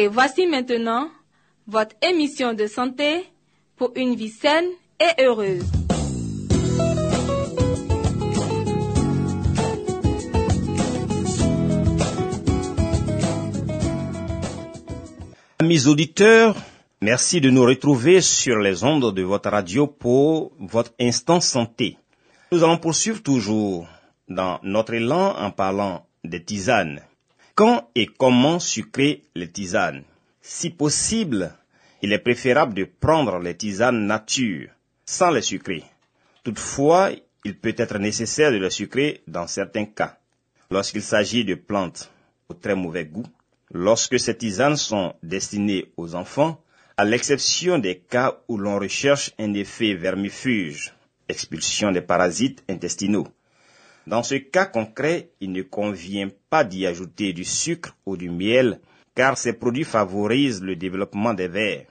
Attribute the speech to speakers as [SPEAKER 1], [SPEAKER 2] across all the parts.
[SPEAKER 1] Et voici maintenant votre émission de santé pour une vie saine et heureuse.
[SPEAKER 2] Amis auditeurs, merci de nous retrouver sur les ondes de votre radio pour votre instant santé. Nous allons poursuivre toujours dans notre élan en parlant des tisanes. Quand et comment sucrer les tisanes Si possible, il est préférable de prendre les tisanes nature, sans les sucrer. Toutefois, il peut être nécessaire de les sucrer dans certains cas. Lorsqu'il s'agit de plantes au très mauvais goût, lorsque ces tisanes sont destinées aux enfants, à l'exception des cas où l'on recherche un effet vermifuge, expulsion des parasites intestinaux. Dans ce cas concret, il ne convient pas d'y ajouter du sucre ou du miel, car ces produits favorisent le développement des vers.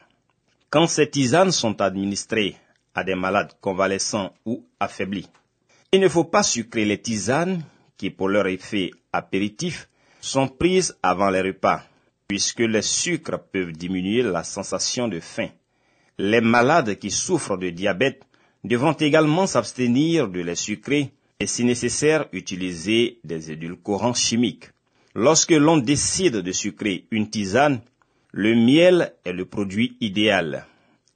[SPEAKER 2] Quand ces tisanes sont administrées à des malades convalescents ou affaiblis, il ne faut pas sucrer les tisanes qui, pour leur effet apéritif, sont prises avant les repas, puisque les sucres peuvent diminuer la sensation de faim. Les malades qui souffrent de diabète devront également s'abstenir de les sucrer et si nécessaire utiliser des édulcorants chimiques. Lorsque l'on décide de sucrer une tisane, le miel est le produit idéal.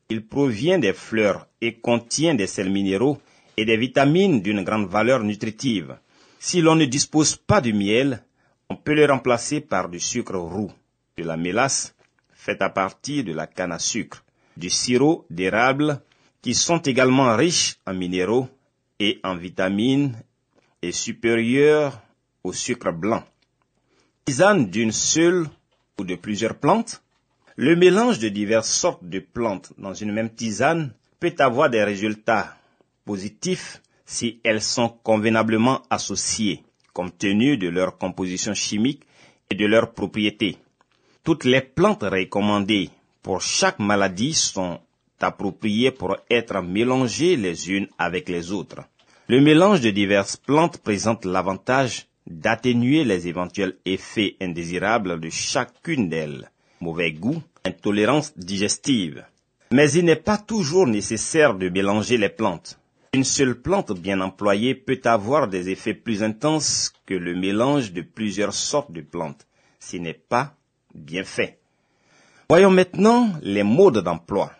[SPEAKER 2] Il provient des fleurs et contient des sels minéraux et des vitamines d'une grande valeur nutritive. Si l'on ne dispose pas de miel, on peut le remplacer par du sucre roux, de la mélasse faite à partir de la canne à sucre, du sirop d'érable qui sont également riches en minéraux et en vitamines et supérieurs au sucre blanc. Tisane d'une seule ou de plusieurs plantes, le mélange de diverses sortes de plantes dans une même tisane peut avoir des résultats positifs si elles sont convenablement associées, compte tenu de leur composition chimique et de leurs propriétés. Toutes les plantes recommandées pour chaque maladie sont appropriées pour être mélangées les unes avec les autres. Le mélange de diverses plantes présente l'avantage d'atténuer les éventuels effets indésirables de chacune d'elles. Mauvais goût, intolérance digestive. Mais il n'est pas toujours nécessaire de mélanger les plantes. Une seule plante bien employée peut avoir des effets plus intenses que le mélange de plusieurs sortes de plantes. Ce n'est pas bien fait. Voyons maintenant les modes d'emploi.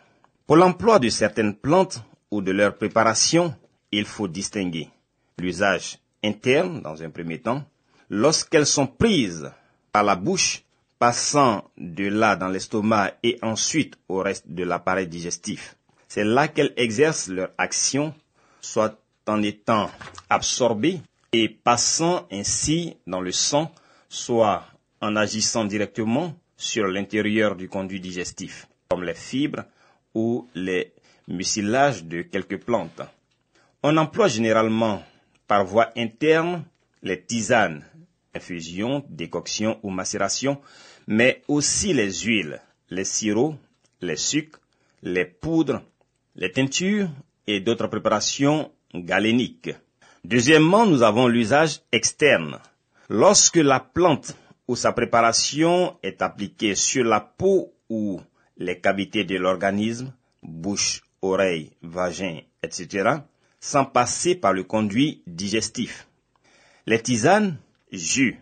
[SPEAKER 2] Pour l'emploi de certaines plantes ou de leur préparation, il faut distinguer l'usage interne dans un premier temps, lorsqu'elles sont prises par la bouche, passant de là dans l'estomac et ensuite au reste de l'appareil digestif. C'est là qu'elles exercent leur action, soit en étant absorbées et passant ainsi dans le sang, soit en agissant directement sur l'intérieur du conduit digestif, comme les fibres ou les mucilages de quelques plantes. On emploie généralement par voie interne les tisanes, infusion, décoction ou macération, mais aussi les huiles, les sirops, les sucres, les poudres, les teintures et d'autres préparations galéniques. Deuxièmement, nous avons l'usage externe. Lorsque la plante ou sa préparation est appliquée sur la peau ou les cavités de l'organisme, bouche, oreille, vagin, etc., sans passer par le conduit digestif. Les tisanes, jus,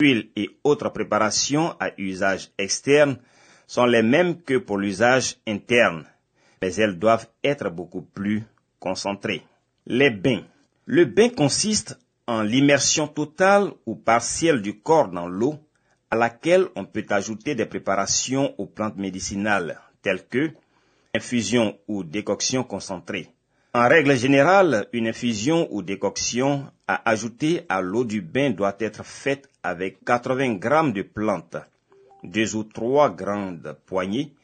[SPEAKER 2] huiles et autres préparations à usage externe sont les mêmes que pour l'usage interne, mais elles doivent être beaucoup plus concentrées. Les bains. Le bain consiste en l'immersion totale ou partielle du corps dans l'eau à laquelle on peut ajouter des préparations aux plantes médicinales telles que infusion ou décoction concentrée. En règle générale, une infusion ou décoction à ajouter à l'eau du bain doit être faite avec 80 grammes de plantes, deux ou trois grandes poignées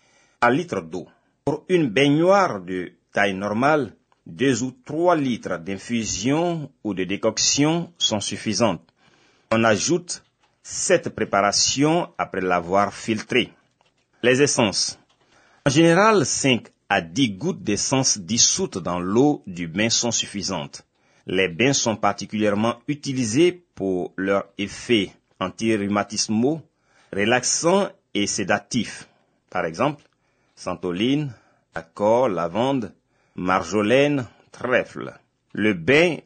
[SPEAKER 2] à litre d'eau. Pour une baignoire de taille normale, deux ou trois litres d'infusion ou de décoction sont suffisantes. On ajoute cette préparation après l'avoir filtrée. Les essences. En général, 5 à 10 gouttes d'essence dissoute dans l'eau du bain sont suffisantes. Les bains sont particulièrement utilisés pour leur effet antirhumatismaux, relaxants et sédatifs. Par exemple, santoline, accord, lavande, marjolaine, trèfle. Le bain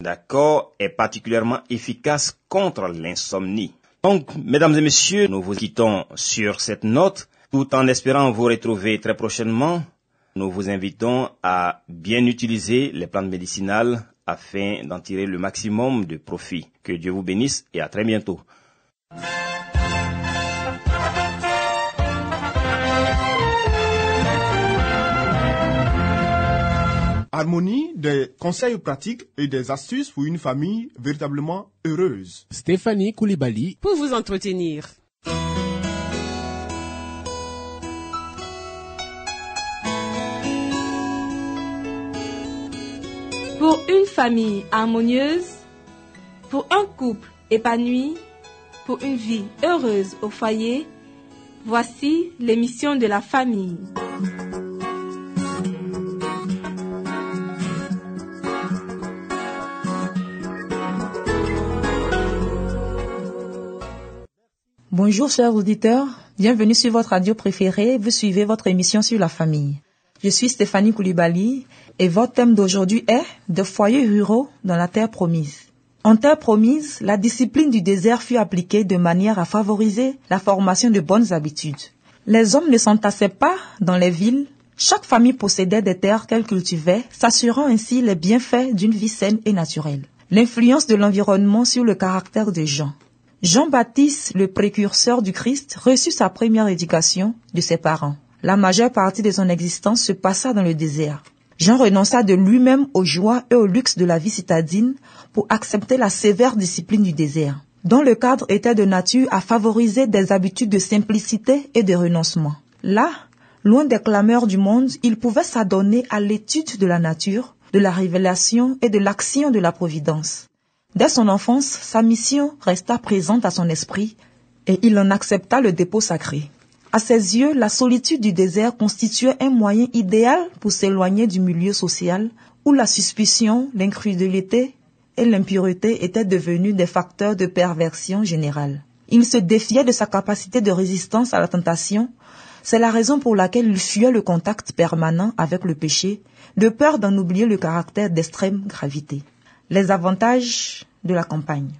[SPEAKER 2] d'accord est particulièrement efficace contre l'insomnie. Donc, mesdames et messieurs, nous vous quittons sur cette note tout en espérant vous retrouver très prochainement nous vous invitons à bien utiliser les plantes médicinales afin d'en tirer le maximum de profit. Que Dieu vous bénisse et à très bientôt.
[SPEAKER 3] Harmonie, des conseils pratiques et des astuces pour une famille véritablement heureuse.
[SPEAKER 4] Stéphanie Koulibaly
[SPEAKER 5] pour vous entretenir.
[SPEAKER 1] Une famille harmonieuse, pour un couple épanoui, pour une vie heureuse au foyer, voici l'émission de la famille.
[SPEAKER 6] Bonjour chers auditeurs, bienvenue sur votre radio préférée, vous suivez votre émission sur la famille. Je suis Stéphanie Koulibaly et votre thème d'aujourd'hui est de foyers ruraux dans la terre promise. En terre promise, la discipline du désert fut appliquée de manière à favoriser la formation de bonnes habitudes. Les hommes ne s'entassaient pas dans les villes. Chaque famille possédait des terres qu'elle cultivait, s'assurant ainsi les bienfaits d'une vie saine et naturelle. L'influence de l'environnement sur le caractère des gens. Jean-Baptiste, le précurseur du Christ, reçut sa première éducation de ses parents. La majeure partie de son existence se passa dans le désert. Jean renonça de lui-même aux joies et au luxe de la vie citadine pour accepter la sévère discipline du désert, dont le cadre était de nature à favoriser des habitudes de simplicité et de renoncement. Là, loin des clameurs du monde, il pouvait s'adonner à l'étude de la nature, de la révélation et de l'action de la providence. Dès son enfance, sa mission resta présente à son esprit et il en accepta le dépôt sacré. À ses yeux, la solitude du désert constituait un moyen idéal pour s'éloigner du milieu social où la suspicion, l'incrédulité et l'impureté étaient devenus des facteurs de perversion générale. Il se défiait de sa capacité de résistance à la tentation. C'est la raison pour laquelle il fuyait le contact permanent avec le péché, de peur d'en oublier le caractère d'extrême gravité. Les avantages de la campagne.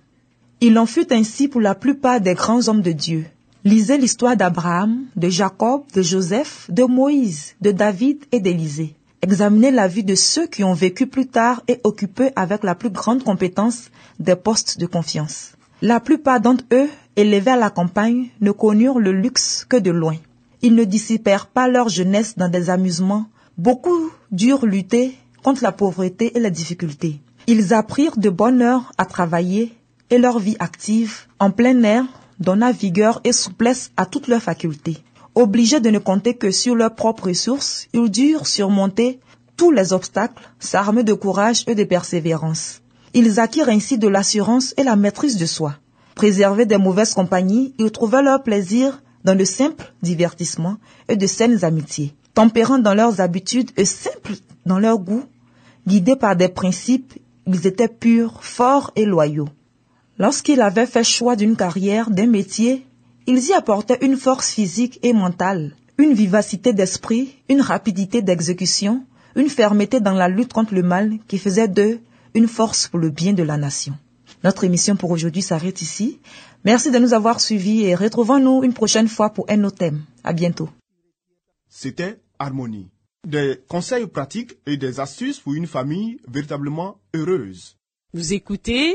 [SPEAKER 6] Il en fut ainsi pour la plupart des grands hommes de Dieu, Lisez l'histoire d'Abraham, de Jacob, de Joseph, de Moïse, de David et d'Élisée. Examinez la vie de ceux qui ont vécu plus tard et occupé avec la plus grande compétence des postes de confiance. La plupart d'entre eux, élevés à la campagne, ne connurent le luxe que de loin. Ils ne dissipèrent pas leur jeunesse dans des amusements. Beaucoup durent lutter contre la pauvreté et la difficulté. Ils apprirent de bonne heure à travailler et leur vie active en plein air donna vigueur et souplesse à toutes leurs facultés. Obligés de ne compter que sur leurs propres ressources, ils durent surmonter tous les obstacles, s'armer de courage et de persévérance. Ils acquirent ainsi de l'assurance et la maîtrise de soi. Préservés des mauvaises compagnies, ils trouvaient leur plaisir dans de simples divertissements et de saines amitiés. Tempérants dans leurs habitudes et simples dans leur goût, guidés par des principes, ils étaient purs, forts et loyaux. Lorsqu'ils avaient fait choix d'une carrière, d'un métier, ils y apportaient une force physique et mentale, une vivacité d'esprit, une rapidité d'exécution, une fermeté dans la lutte contre le mal qui faisait d'eux une force pour le bien de la nation. Notre émission pour aujourd'hui s'arrête ici. Merci de nous avoir suivis et retrouvons-nous une prochaine fois pour un autre thème. À bientôt.
[SPEAKER 3] C'était Harmonie des conseils pratiques et des astuces pour une famille véritablement heureuse.
[SPEAKER 5] Vous écoutez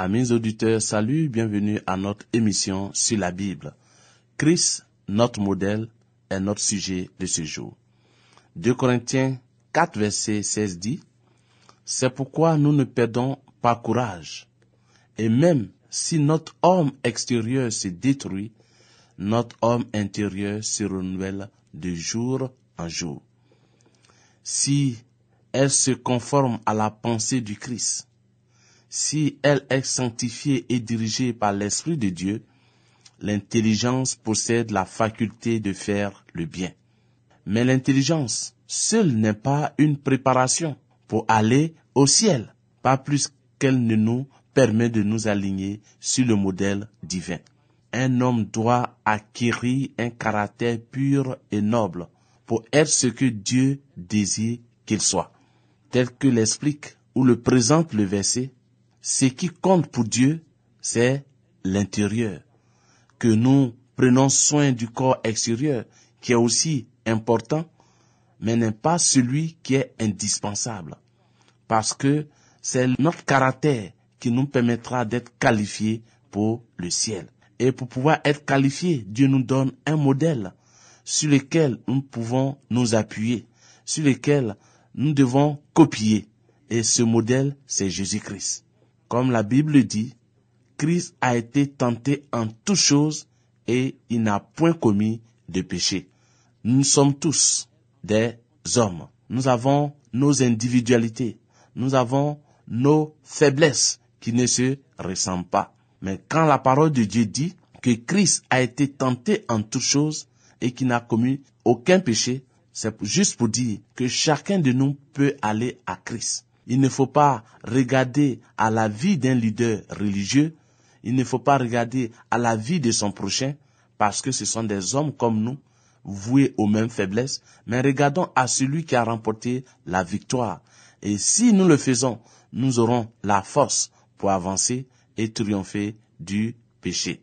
[SPEAKER 7] Amis auditeurs, salut, bienvenue à notre émission sur la Bible. Christ, notre modèle, est notre sujet de ce jour. 2 Corinthiens 4, verset 16 dit, C'est pourquoi nous ne perdons pas courage. Et même si notre homme extérieur se détruit, notre homme intérieur se renouvelle de jour en jour. Si elle se conforme à la pensée du Christ, si elle est sanctifiée et dirigée par l'Esprit de Dieu, l'intelligence possède la faculté de faire le bien. Mais l'intelligence seule n'est pas une préparation pour aller au ciel, pas plus qu'elle ne nous permet de nous aligner sur le modèle divin. Un homme doit acquérir un caractère pur et noble pour être ce que Dieu désire qu'il soit. Tel que l'explique ou le présente le verset, ce qui compte pour Dieu, c'est l'intérieur. Que nous prenons soin du corps extérieur, qui est aussi important, mais n'est pas celui qui est indispensable. Parce que c'est notre caractère qui nous permettra d'être qualifiés pour le ciel. Et pour pouvoir être qualifiés, Dieu nous donne un modèle sur lequel nous pouvons nous appuyer, sur lequel nous devons copier. Et ce modèle, c'est Jésus-Christ. Comme la Bible dit, Christ a été tenté en toutes choses et il n'a point commis de péché. Nous sommes tous des hommes. Nous avons nos individualités. Nous avons nos faiblesses qui ne se ressemblent pas. Mais quand la parole de Dieu dit que Christ a été tenté en toutes choses et qu'il n'a commis aucun péché, c'est juste pour dire que chacun de nous peut aller à Christ. Il ne faut pas regarder à la vie d'un leader religieux, il ne faut pas regarder à la vie de son prochain, parce que ce sont des hommes comme nous, voués aux mêmes faiblesses, mais regardons à celui qui a remporté la victoire. Et si nous le faisons, nous aurons la force pour avancer et triompher du péché.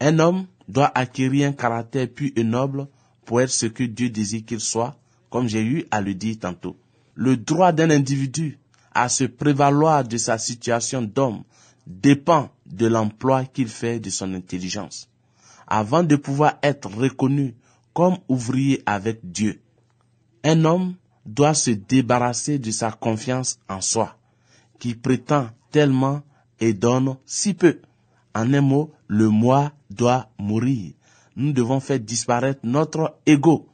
[SPEAKER 7] Un homme doit acquérir un caractère pur et noble pour être ce que Dieu désire qu'il soit, comme j'ai eu à le dire tantôt. Le droit d'un individu à se prévaloir de sa situation d'homme dépend de l'emploi qu'il fait de son intelligence. Avant de pouvoir être reconnu comme ouvrier avec Dieu, un homme doit se débarrasser de sa confiance en soi, qui prétend tellement et donne si peu. En un mot, le moi doit mourir. Nous devons faire disparaître notre ego.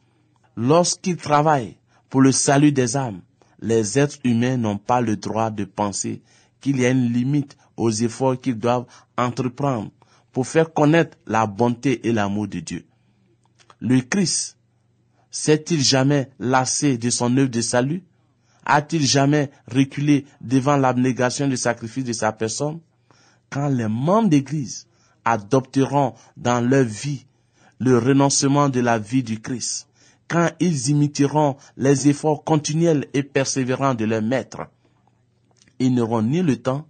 [SPEAKER 7] Lorsqu'il travaille pour le salut des âmes, les êtres humains n'ont pas le droit de penser qu'il y a une limite aux efforts qu'ils doivent entreprendre pour faire connaître la bonté et l'amour de Dieu. Le Christ s'est-il jamais lassé de son œuvre de salut? A-t-il jamais reculé devant l'abnégation du sacrifice de sa personne? Quand les membres d'Église adopteront dans leur vie le renoncement de la vie du Christ, quand ils imiteront les efforts continuels et persévérants de leur maître, ils n'auront ni le temps,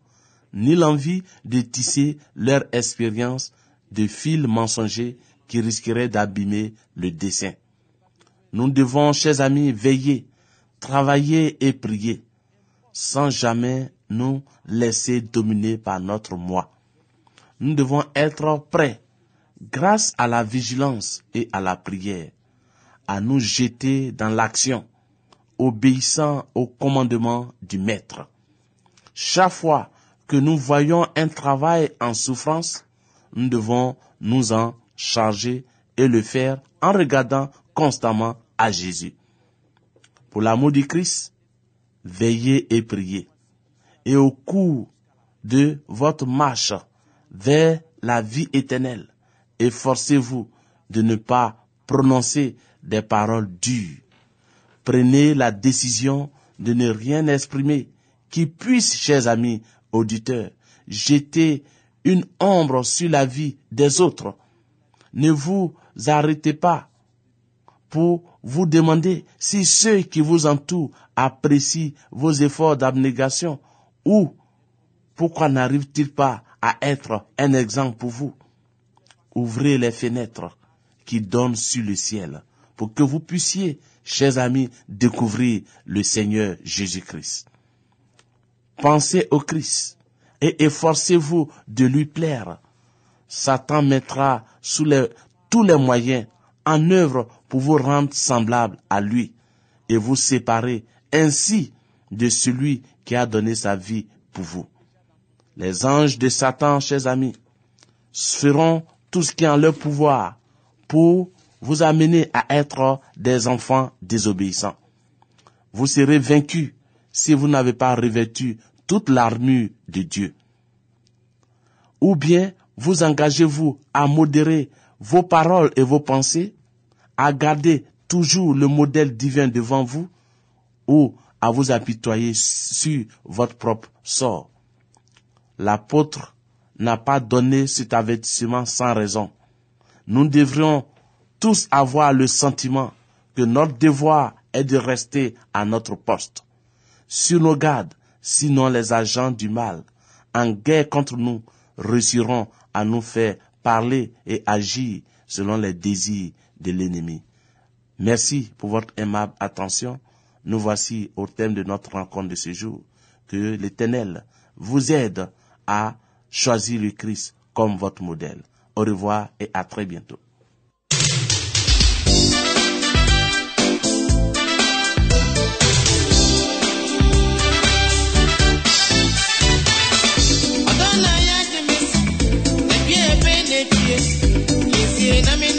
[SPEAKER 7] ni l'envie de tisser leur expérience de fils mensongers qui risqueraient d'abîmer le dessin. Nous devons, chers amis, veiller, travailler et prier, sans jamais nous laisser dominer par notre moi. Nous devons être prêts, grâce à la vigilance et à la prière, à nous jeter dans l'action, obéissant au commandement du Maître. chaque fois que nous voyons un travail en souffrance, nous devons nous en charger et le faire en regardant constamment à Jésus. Pour l'amour du Christ, veillez et priez. Et au cours de votre marche vers la vie éternelle, efforcez-vous de ne pas prononcer des paroles dures. Prenez la décision de ne rien exprimer qui puisse, chers amis auditeurs, jeter une ombre sur la vie des autres. Ne vous arrêtez pas pour vous demander si ceux qui vous entourent apprécient vos efforts d'abnégation ou pourquoi n'arrive-t-il pas à être un exemple pour vous? Ouvrez les fenêtres qui donnent sur le ciel pour que vous puissiez, chers amis, découvrir le Seigneur Jésus-Christ. Pensez au Christ et efforcez-vous de lui plaire. Satan mettra sous tous les moyens en œuvre pour vous rendre semblable à lui et vous séparer ainsi de celui qui a donné sa vie pour vous. Les anges de Satan, chers amis, feront tout ce qui est en leur pouvoir pour vous amener à être des enfants désobéissants. Vous serez vaincus si vous n'avez pas revêtu toute l'armure de Dieu. Ou bien vous engagez-vous à modérer vos paroles et vos pensées, à garder toujours le modèle divin devant vous, ou à vous apitoyer sur votre propre sort. L'apôtre n'a pas donné cet avertissement sans raison. Nous devrions tous avoir le sentiment que notre devoir est de rester à notre poste, sur nos gardes, sinon les agents du mal, en guerre contre nous, réussiront à nous faire parler et agir selon les désirs de l'ennemi. Merci pour votre aimable attention. Nous voici au thème de notre rencontre de ce jour. Que l'Éternel vous aide à choisir le Christ comme votre modèle. Au revoir et à très bientôt.
[SPEAKER 1] in a.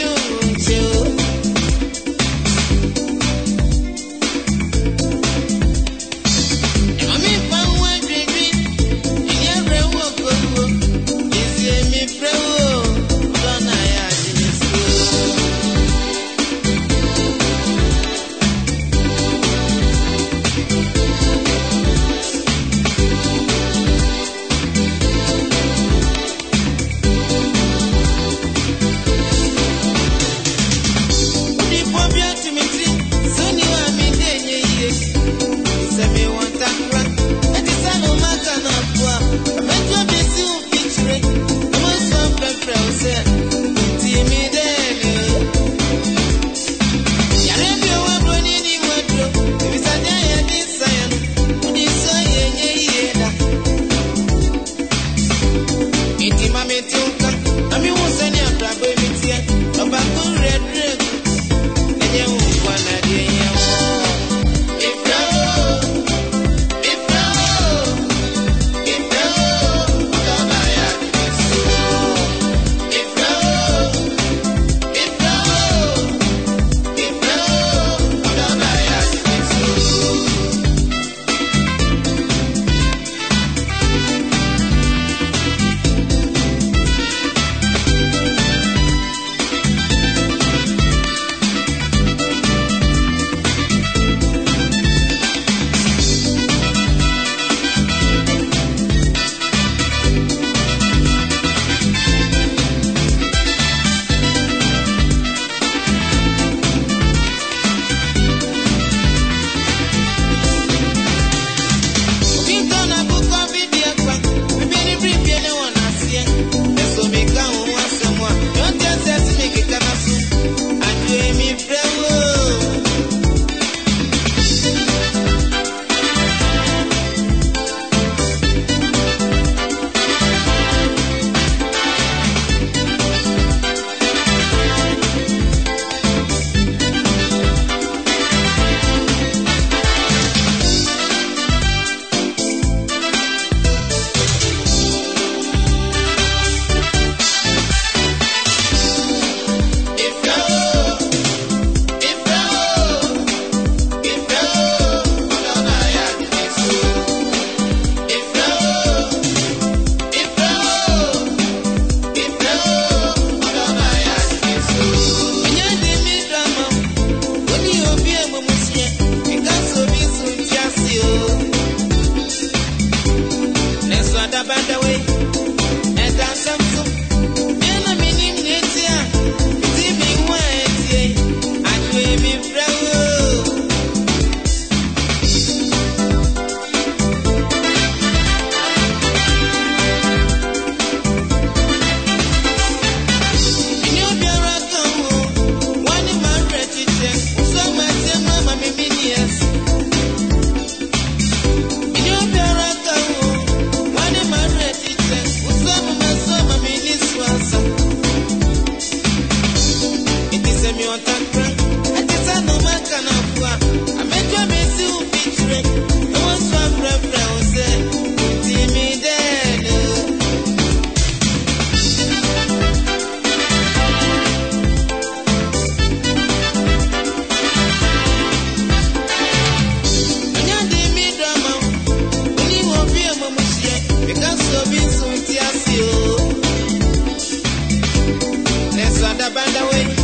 [SPEAKER 1] Si